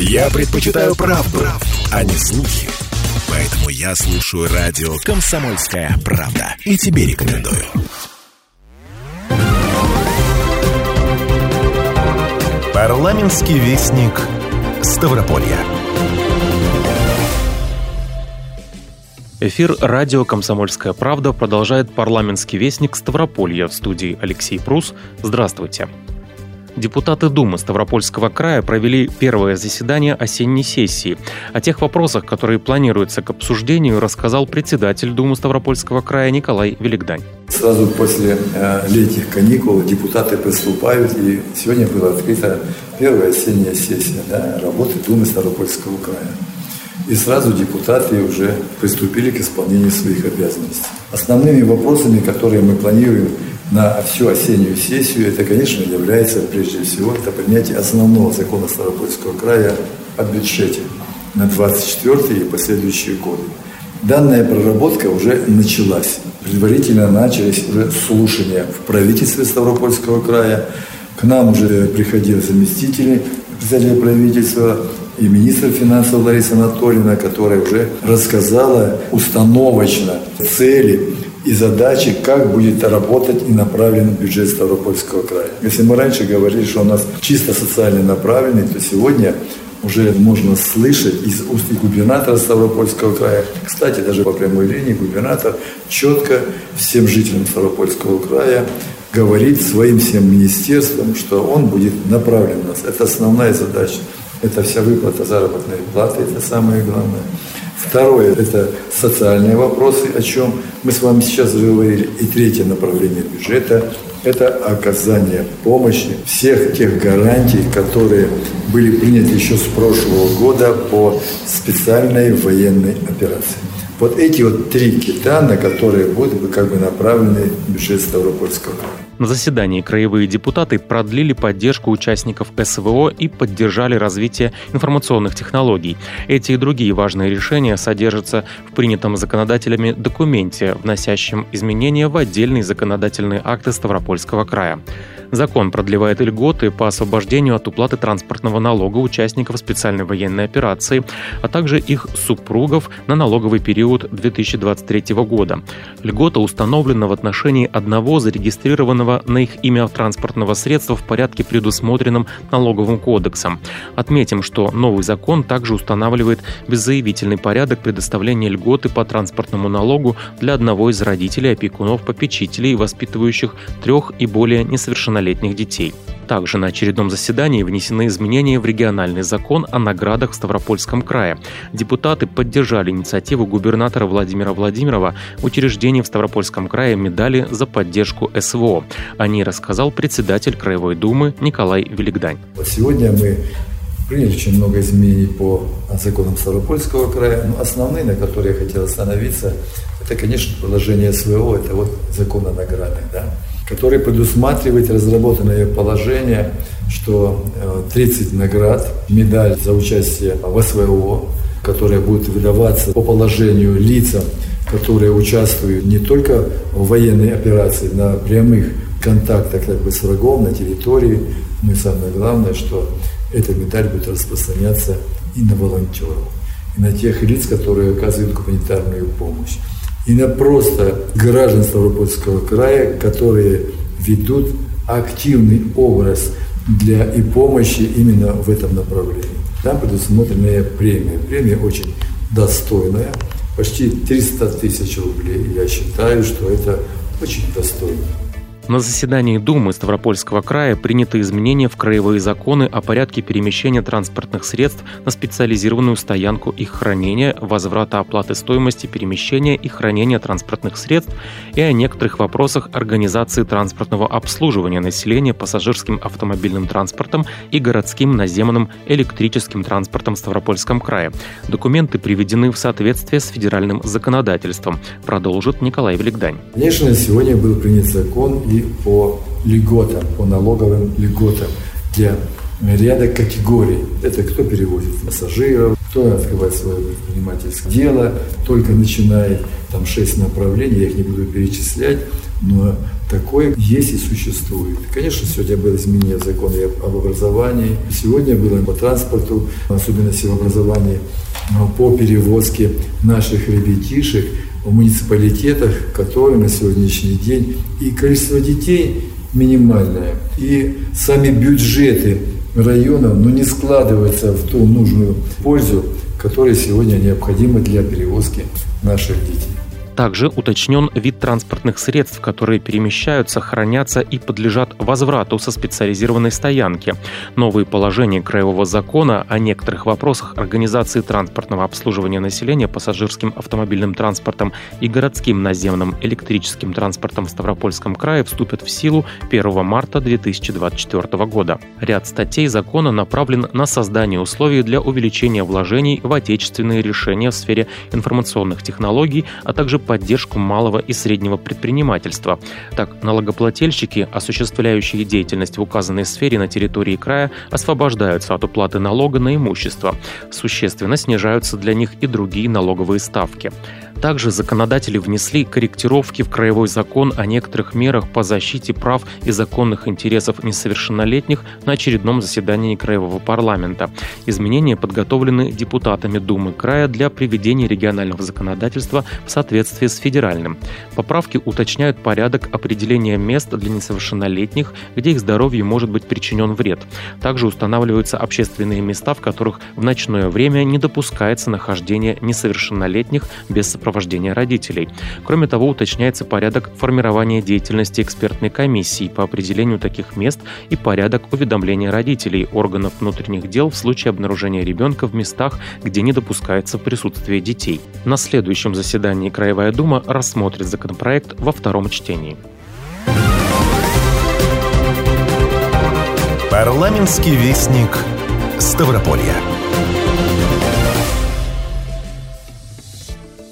Я предпочитаю правду, а не слухи. Поэтому я слушаю радио «Комсомольская правда». И тебе рекомендую. Парламентский вестник Ставрополья. Эфир радио «Комсомольская правда» продолжает парламентский вестник Ставрополья в студии Алексей Прус. Здравствуйте. Депутаты Думы Ставропольского края провели первое заседание осенней сессии. О тех вопросах, которые планируются к обсуждению, рассказал председатель Думы Ставропольского края Николай Великдань. Сразу после э, летних каникул депутаты приступают, и сегодня была открыта первая осенняя сессия да, работы Думы Ставропольского края и сразу депутаты уже приступили к исполнению своих обязанностей. Основными вопросами, которые мы планируем на всю осеннюю сессию, это, конечно, является прежде всего это принятие основного закона Ставропольского края о бюджете на 24 и последующие годы. Данная проработка уже началась. Предварительно начались уже слушания в правительстве Ставропольского края. К нам уже приходили заместители председателя правительства, и министр финансов Лариса Анатольевна, которая уже рассказала установочно цели и задачи, как будет работать и направлен бюджет Ставропольского края. Если мы раньше говорили, что у нас чисто социально направленный, то сегодня уже можно слышать из уст губернатора Ставропольского края, кстати, даже по прямой линии губернатор четко всем жителям Ставропольского края говорит своим всем министерствам, что он будет направлен на нас. Это основная задача. Это вся выплата заработной платы, это самое главное. Второе – это социальные вопросы, о чем мы с вами сейчас говорили. И третье направление бюджета – это оказание помощи всех тех гарантий, которые были приняты еще с прошлого года по специальной военной операции. Вот эти вот три кита, на которые будут как бы направлены бюджет Ставропольского края. На заседании краевые депутаты продлили поддержку участников СВО и поддержали развитие информационных технологий. Эти и другие важные решения содержатся в принятом законодателями документе, вносящем изменения в отдельные законодательные акты Ставропольского края. Закон продлевает льготы по освобождению от уплаты транспортного налога участников специальной военной операции, а также их супругов на налоговый период 2023 года. Льгота установлена в отношении одного зарегистрированного на их имя транспортного средства в порядке, предусмотренном налоговым кодексом. Отметим, что новый закон также устанавливает беззаявительный порядок предоставления льготы по транспортному налогу для одного из родителей, опекунов, попечителей, воспитывающих трех и более несовершеннолетних детей. Также на очередном заседании внесены изменения в региональный закон о наградах в Ставропольском крае. Депутаты поддержали инициативу губернатора Владимира Владимирова учреждения в Ставропольском крае медали за поддержку СВО. О ней рассказал председатель Краевой Думы Николай Великдань. Сегодня мы приняли очень много изменений по законам Ставропольского края. Но основные, на которые я хотел остановиться, это, конечно, положение СВО, это вот закон о наградах. Да? Который предусматривает разработанное положение, что 30 э, наград, медаль за участие в СВО, которая будет выдаваться по положению лицам, которые участвуют не только в военной операции, на прямых контактах как бы, с врагом на территории, но и самое главное, что эта медаль будет распространяться и на волонтеров, и на тех лиц, которые оказывают гуманитарную помощь и на просто граждан Ставропольского края, которые ведут активный образ для и помощи именно в этом направлении. Там предусмотренная премия. Премия очень достойная, почти 300 тысяч рублей. Я считаю, что это очень достойно. На заседании Думы Ставропольского края приняты изменения в краевые законы о порядке перемещения транспортных средств на специализированную стоянку их хранения, возврата оплаты стоимости перемещения и хранения транспортных средств и о некоторых вопросах организации транспортного обслуживания населения пассажирским автомобильным транспортом и городским наземным электрическим транспортом в Ставропольском крае. Документы приведены в соответствие с федеральным законодательством, продолжит Николай Великдань. Конечно, сегодня был принят закон и по льготам, по налоговым льготам для ряда категорий. Это кто перевозит пассажиров, кто открывает свое предпринимательское дело, только начинает там шесть направлений, я их не буду перечислять, но такое есть и существует. Конечно, сегодня было изменение закона об образовании, сегодня было по транспорту, особенности в образовании, по перевозке наших ребятишек в муниципалитетах, которые на сегодняшний день и количество детей минимальное, и сами бюджеты районов ну, не складываются в ту нужную пользу, которая сегодня необходима для перевозки наших детей. Также уточнен вид транспортных средств, которые перемещаются, хранятся и подлежат возврату со специализированной стоянки. Новые положения Краевого закона о некоторых вопросах организации транспортного обслуживания населения пассажирским автомобильным транспортом и городским наземным электрическим транспортом в Ставропольском крае вступят в силу 1 марта 2024 года. Ряд статей закона направлен на создание условий для увеличения вложений в отечественные решения в сфере информационных технологий, а также поддержку малого и среднего предпринимательства. Так, налогоплательщики, осуществляющие деятельность в указанной сфере на территории края, освобождаются от уплаты налога на имущество. Существенно снижаются для них и другие налоговые ставки. Также законодатели внесли корректировки в Краевой закон о некоторых мерах по защите прав и законных интересов несовершеннолетних на очередном заседании Краевого парламента. Изменения подготовлены депутатами Думы края для приведения регионального законодательства в соответствии с федеральным. Поправки уточняют порядок определения мест для несовершеннолетних, где их здоровью может быть причинен вред. Также устанавливаются общественные места, в которых в ночное время не допускается нахождение несовершеннолетних без сопровождения сопровождения родителей. Кроме того, уточняется порядок формирования деятельности экспертной комиссии по определению таких мест и порядок уведомления родителей органов внутренних дел в случае обнаружения ребенка в местах, где не допускается присутствие детей. На следующем заседании Краевая дума рассмотрит законопроект во втором чтении. Парламентский вестник Ставрополья.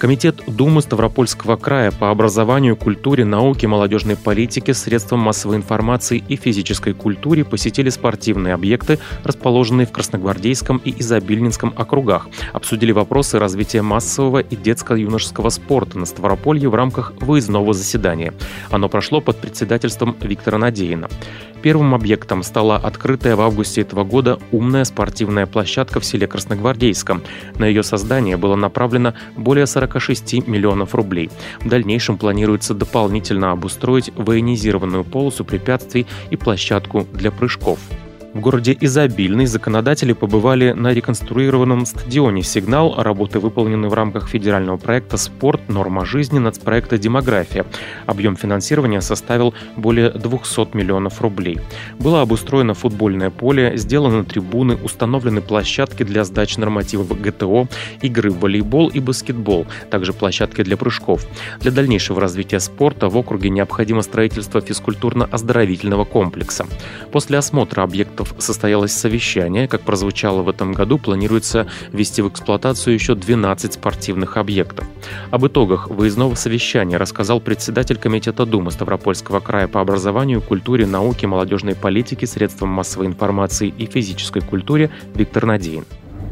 Комитет Думы Ставропольского края по образованию, культуре, науке, молодежной политике, средствам массовой информации и физической культуре посетили спортивные объекты, расположенные в Красногвардейском и Изобильнинском округах. Обсудили вопросы развития массового и детско-юношеского спорта на Ставрополье в рамках выездного заседания. Оно прошло под председательством Виктора Надеина. Первым объектом стала открытая в августе этого года умная спортивная площадка в селе Красногвардейском. На ее создание было направлено более 46 миллионов рублей. В дальнейшем планируется дополнительно обустроить военизированную полосу препятствий и площадку для прыжков. В городе Изобильный законодатели побывали на реконструированном стадионе «Сигнал». Работы выполнены в рамках федерального проекта «Спорт. Норма жизни» нацпроекта «Демография». Объем финансирования составил более 200 миллионов рублей. Было обустроено футбольное поле, сделаны трибуны, установлены площадки для сдачи нормативов ГТО, игры в волейбол и баскетбол, также площадки для прыжков. Для дальнейшего развития спорта в округе необходимо строительство физкультурно-оздоровительного комплекса. После осмотра объекта проектов состоялось совещание. Как прозвучало в этом году, планируется ввести в эксплуатацию еще 12 спортивных объектов. Об итогах выездного совещания рассказал председатель Комитета Думы Ставропольского края по образованию, культуре, науке, молодежной политике, средствам массовой информации и физической культуре Виктор Надеин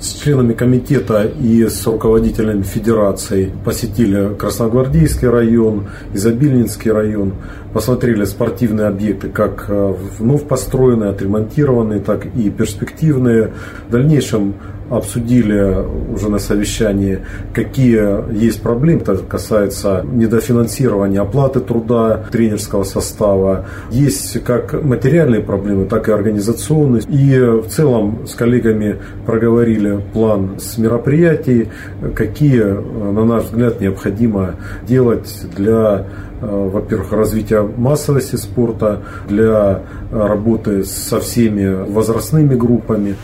с членами комитета и с руководителями федерации посетили Красногвардейский район, Изобильнинский район, посмотрели спортивные объекты, как э, вновь построенные, отремонтированные, так и перспективные. В дальнейшем обсудили уже на совещании, какие есть проблемы. Это касается недофинансирования оплаты труда тренерского состава. Есть как материальные проблемы, так и организационные. И в целом с коллегами проговорили план с мероприятий, какие, на наш взгляд, необходимо делать для э, во-первых, развития массовости спорта, для работы со всеми возрастными группами.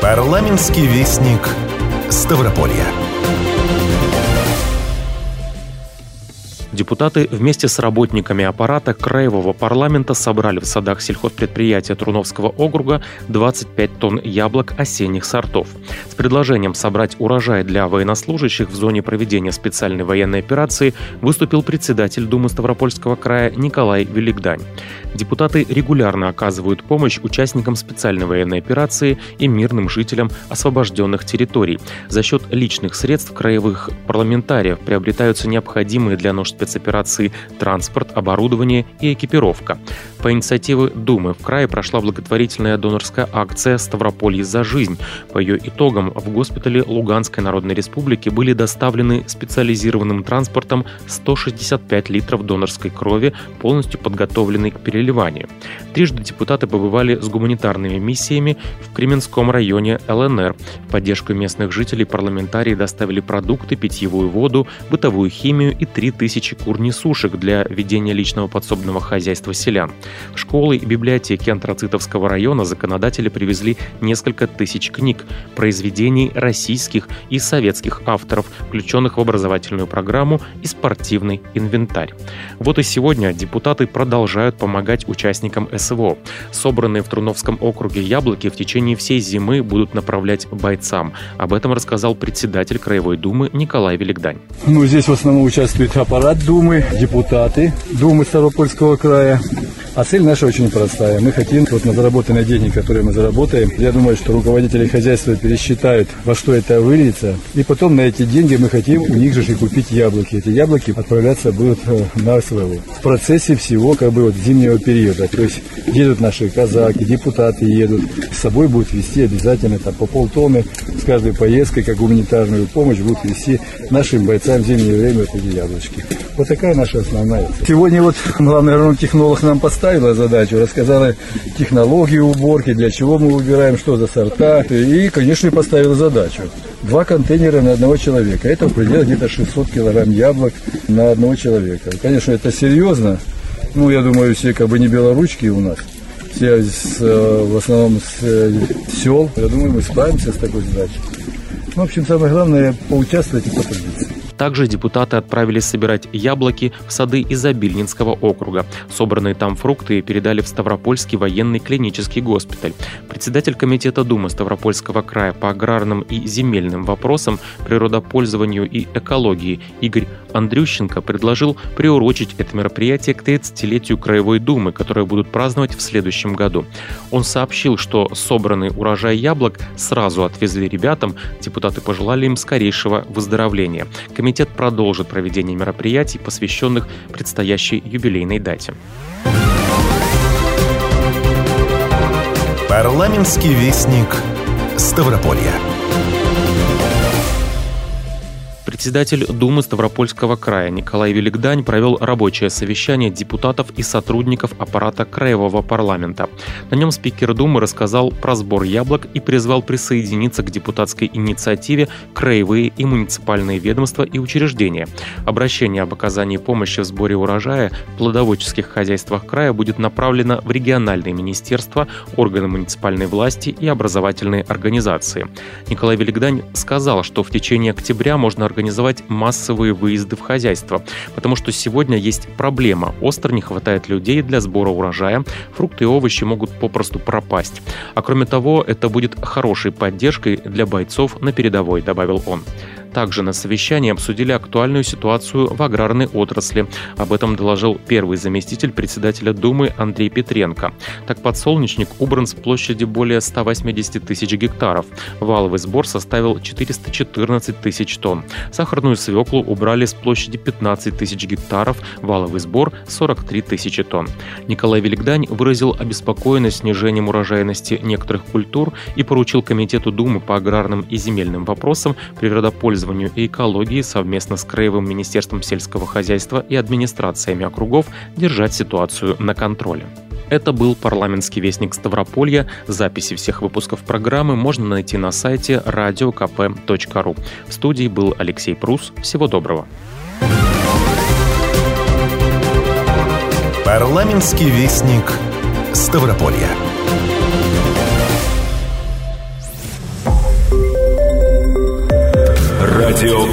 Парламентский вестник Ставрополья. Депутаты вместе с работниками аппарата Краевого парламента собрали в садах сельхозпредприятия Труновского округа 25 тонн яблок осенних сортов. С предложением собрать урожай для военнослужащих в зоне проведения специальной военной операции выступил председатель Думы Ставропольского края Николай Великдань. Депутаты регулярно оказывают помощь участникам специальной военной операции и мирным жителям освобожденных территорий. За счет личных средств краевых парламентариев приобретаются необходимые для нужд спецоперации транспорт, оборудование и экипировка. По инициативе Думы в крае прошла благотворительная донорская акция «Ставрополье за жизнь». По ее итогам в госпитале Луганской Народной Республики были доставлены специализированным транспортом 165 литров донорской крови, полностью подготовленной к переливанию. Трижды депутаты побывали с гуманитарными миссиями в Кременском районе ЛНР. В поддержку местных жителей парламентарии доставили продукты, питьевую воду, бытовую химию и 3000 кур-несушек для ведения личного подсобного хозяйства селян. В школы и библиотеки антрацитовского района законодатели привезли несколько тысяч книг, произведений российских и советских авторов, включенных в образовательную программу и спортивный инвентарь. Вот и сегодня депутаты продолжают помогать участникам СВО. Собранные в Труновском округе яблоки в течение всей зимы будут направлять бойцам. Об этом рассказал председатель Краевой Думы Николай Великдань. Ну, здесь в основном участвует аппарат Думы, депутаты Думы Ставропольского края, а цель наша очень простая. Мы хотим вот на заработанные деньги, которые мы заработаем, я думаю, что руководители хозяйства пересчитают, во что это выльется. И потом на эти деньги мы хотим у них же и купить яблоки. Эти яблоки отправляться будут э, на СВО. В процессе всего как бы вот зимнего периода. То есть едут наши казаки, депутаты едут. С собой будут вести обязательно там, по полтонны с каждой поездкой, как гуманитарную помощь, будут вести нашим бойцам в зимнее время вот эти яблочки. Вот такая наша основная. Сегодня вот главный агроном-технолог нам поставила задачу, рассказала технологию уборки, для чего мы убираем, что за сорта. И, конечно, поставила задачу. Два контейнера на одного человека. Это в пределах где-то 600 килограмм яблок на одного человека. Конечно, это серьезно. Ну, я думаю, все как бы не белоручки у нас. Все с, э, в основном с э, сел. Я думаю, мы справимся с такой задачей. Ну, в общем, самое главное поучаствовать и потрудиться. Также депутаты отправились собирать яблоки в сады Изобильнинского округа. Собранные там фрукты передали в Ставропольский военный клинический госпиталь. Председатель комитета Думы Ставропольского края по аграрным и земельным вопросам, природопользованию и экологии Игорь Андрющенко предложил приурочить это мероприятие к 30-летию Краевой Думы, которое будут праздновать в следующем году. Он сообщил, что собранный урожай яблок сразу отвезли ребятам, депутаты пожелали им скорейшего выздоровления. Комитет продолжит проведение мероприятий, посвященных предстоящей юбилейной дате. Парламентский вестник Ставрополья. Председатель Думы Ставропольского края Николай Великдань провел рабочее совещание депутатов и сотрудников аппарата Краевого парламента. На нем спикер Думы рассказал про сбор яблок и призвал присоединиться к депутатской инициативе краевые и муниципальные ведомства и учреждения. Обращение об оказании помощи в сборе урожая в плодоводческих хозяйствах края будет направлено в региональные министерства, органы муниципальной власти и образовательные организации. Николай Великдань сказал, что в течение октября можно организовать организовать массовые выезды в хозяйство, потому что сегодня есть проблема. Остро не хватает людей для сбора урожая, фрукты и овощи могут попросту пропасть. А кроме того, это будет хорошей поддержкой для бойцов на передовой, добавил он. Также на совещании обсудили актуальную ситуацию в аграрной отрасли. Об этом доложил первый заместитель председателя Думы Андрей Петренко. Так подсолнечник убран с площади более 180 тысяч гектаров. Валовый сбор составил 414 тысяч тонн. Сахарную свеклу убрали с площади 15 тысяч гектаров. Валовый сбор 43 тысячи тонн. Николай Великдань выразил обеспокоенность снижением урожайности некоторых культур и поручил Комитету Думы по аграрным и земельным вопросам природопользования природопользованию и экологии совместно с Краевым министерством сельского хозяйства и администрациями округов держать ситуацию на контроле. Это был парламентский вестник Ставрополья. Записи всех выпусков программы можно найти на сайте radiokp.ru. В студии был Алексей Прус. Всего доброго. Парламентский вестник Ставрополья.